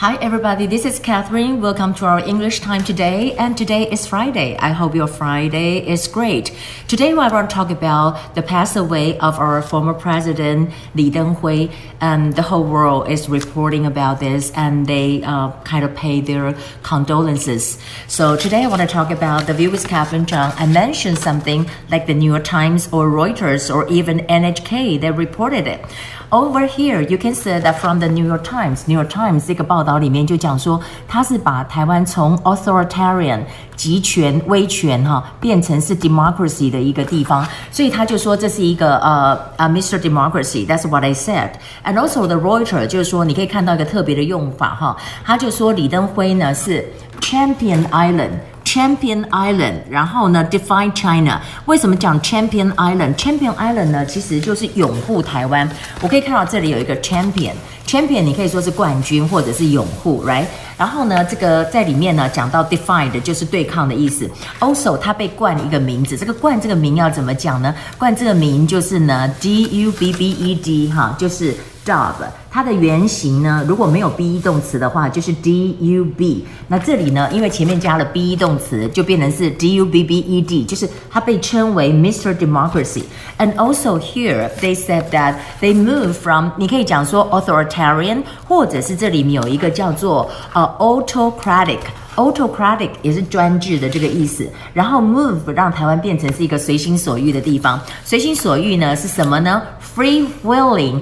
Hi, everybody. This is Catherine. Welcome to our English time today. And today is Friday. I hope your Friday is great. Today, we want to talk about the pass away of our former president Li Denghui. And the whole world is reporting about this, and they uh, kind of pay their condolences. So today, I want to talk about the view with Catherine Zhang. I mentioned something like the New York Times or Reuters or even NHK. They reported it. Over here, you can see that from the New York Times. New York Times 这个报道里面就讲说，他是把台湾从 authoritarian 集权威权哈变成是 democracy 的一个地方，所以他就说这是一个呃呃 Mr. Democracy。That's what I said. And also the Reuters 就是说，你可以看到一个特别的用法哈，他就说李登辉呢是 Champion Island。 Champion Island，然后呢，define China。为什么讲 Champion Island？Champion Island 呢，其实就是拥护台湾。我可以看到这里有一个 Champion Champion，你可以说是冠军或者是拥护，right？然后呢，这个在里面呢讲到 define 就是对抗的意思。Also，它被冠一个名字，这个冠这个名要怎么讲呢？冠这个名就是呢，D U B B E D 哈，就是。Dub，它的原型呢，如果没有 be 动词的话，就是 dub。那这里呢，因为前面加了 be 动词，就变成是 dubbed，就是它被称为 Mr. Democracy。And also here they said that they move from，你可以讲说 authorit authoritarian，或者是这里面有一个叫做呃 autocratic。autocratic 也是专制的这个意思，然后 move 让台湾变成是一个随心所欲的地方。随心所欲呢是什么呢？Free willing。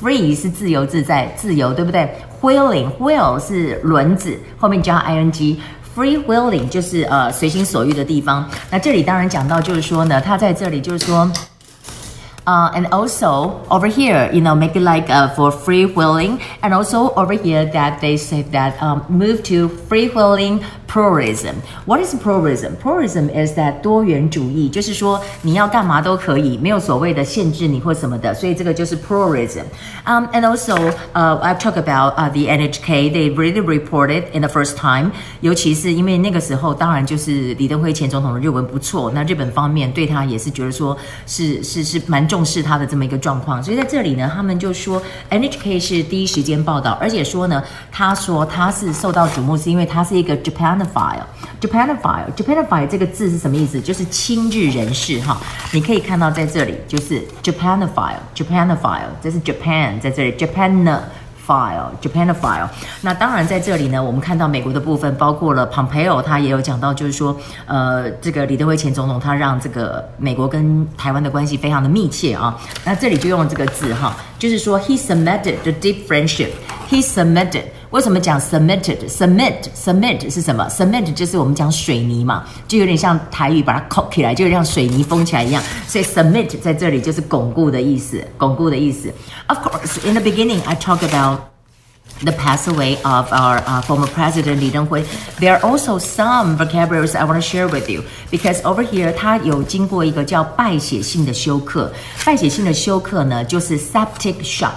Free 是自由自在，自由对不对？Wheeling will 是轮子，后面加 ing。Free willing 就是呃随心所欲的地方。那这里当然讲到就是说呢，他在这里就是说。Uh, and also over here, you know, make it like uh, for freewheeling, and also over here that they say that um, move to free freewheeling pluralism. What is pluralism? Pluralism is that 多元主义，就是说你要干嘛都可以，没有所谓的限制你或什么的，所以这个就是 pluralism. Um, and also, uh, I've talked about uh, the NHK. They really reported in the first time，尤其是因为那个时候，当然就是李登辉前总统的日文不错，那日本方面对他也是觉得说是是是蛮重。视他的这么一个状况，所以在这里呢，他们就说 NHK 是第一时间报道，而且说呢，他说他是受到瞩目，是因为他是一个 Japan Japanophile，Japanophile，Japanophile 这个字是什么意思？就是亲日人士哈。你可以看到在这里就是 Japanophile，Japanophile，这是 Japan 在这里 Japan。File Japan file，那当然在这里呢，我们看到美国的部分，包括了 Pompeo，他也有讲到，就是说，呃，这个李登辉前总统他让这个美国跟台湾的关系非常的密切啊。那这里就用了这个字哈，就是说 he cemented the deep friendship，he cemented。为什么讲 cemented？cement，cement 是什么？cement 就是我们讲水泥嘛，就有点像台语把它扣起来，就像水泥封起来一样。所以 cement 在这里就是巩固的意思，巩固的意思。Of course, in the beginning, I talk about the pass away of our uh, former president Li Denghui. There are also some vocabularies I want to share with you because over here 它有经过一个叫败血性的休克。败血性的休克呢，就是 septic shock。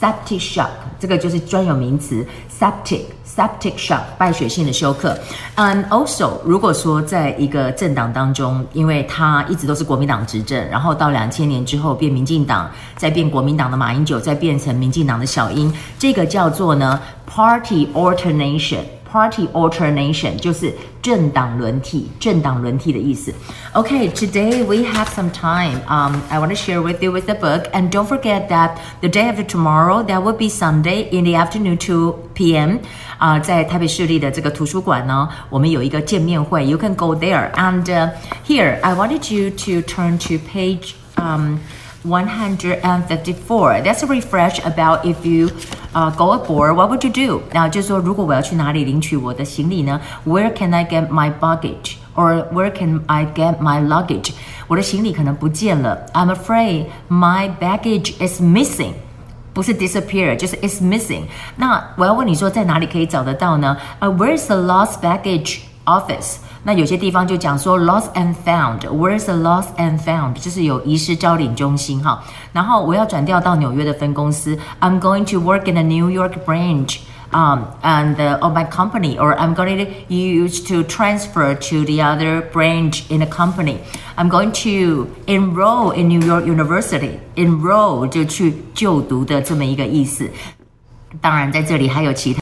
Septic shock 这个就是专有名词，septic septic shock 败血性的休克。嗯，also，如果说在一个政党当中，因为他一直都是国民党执政，然后到两千年之后变民进党，再变国民党的马英九，再变成民进党的小英，这个叫做呢 party alternation。Party alternation 就是政党轮替，政党轮替的意思。Okay, today we have some time. Um, I want to share with you with the book, and don't forget that the day after tomorrow, that will be Sunday in the afternoon 2 p.m. 啊、uh,，在台北市立的这个图书馆呢，我们有一个见面会。You can go there, and uh, here I wanted you to turn to page um. 154. That's a refresh about if you uh, go aboard, what would you do? 那就是说，如果我要去哪里领取我的行李呢？Where can I get my baggage? Or where can I get my luggage? 我的行李可能不见了。I'm afraid my baggage is missing. 不是 disappear，就是 is missing。那我要问你说，在哪里可以找得到呢？呃、uh,，Where's the lost baggage office？那有些地方就讲说 lost and found，where's the lost and found？就是有遗失招领中心哈。然后我要转调到纽约的分公司，I'm going to work in a New York branch。Um, and uh, of my company, or I'm going to use to transfer to the other branch in the company. I'm going to enroll in New York University. Enroll 就去就读的这么一个意思。当然，在这里还有其他。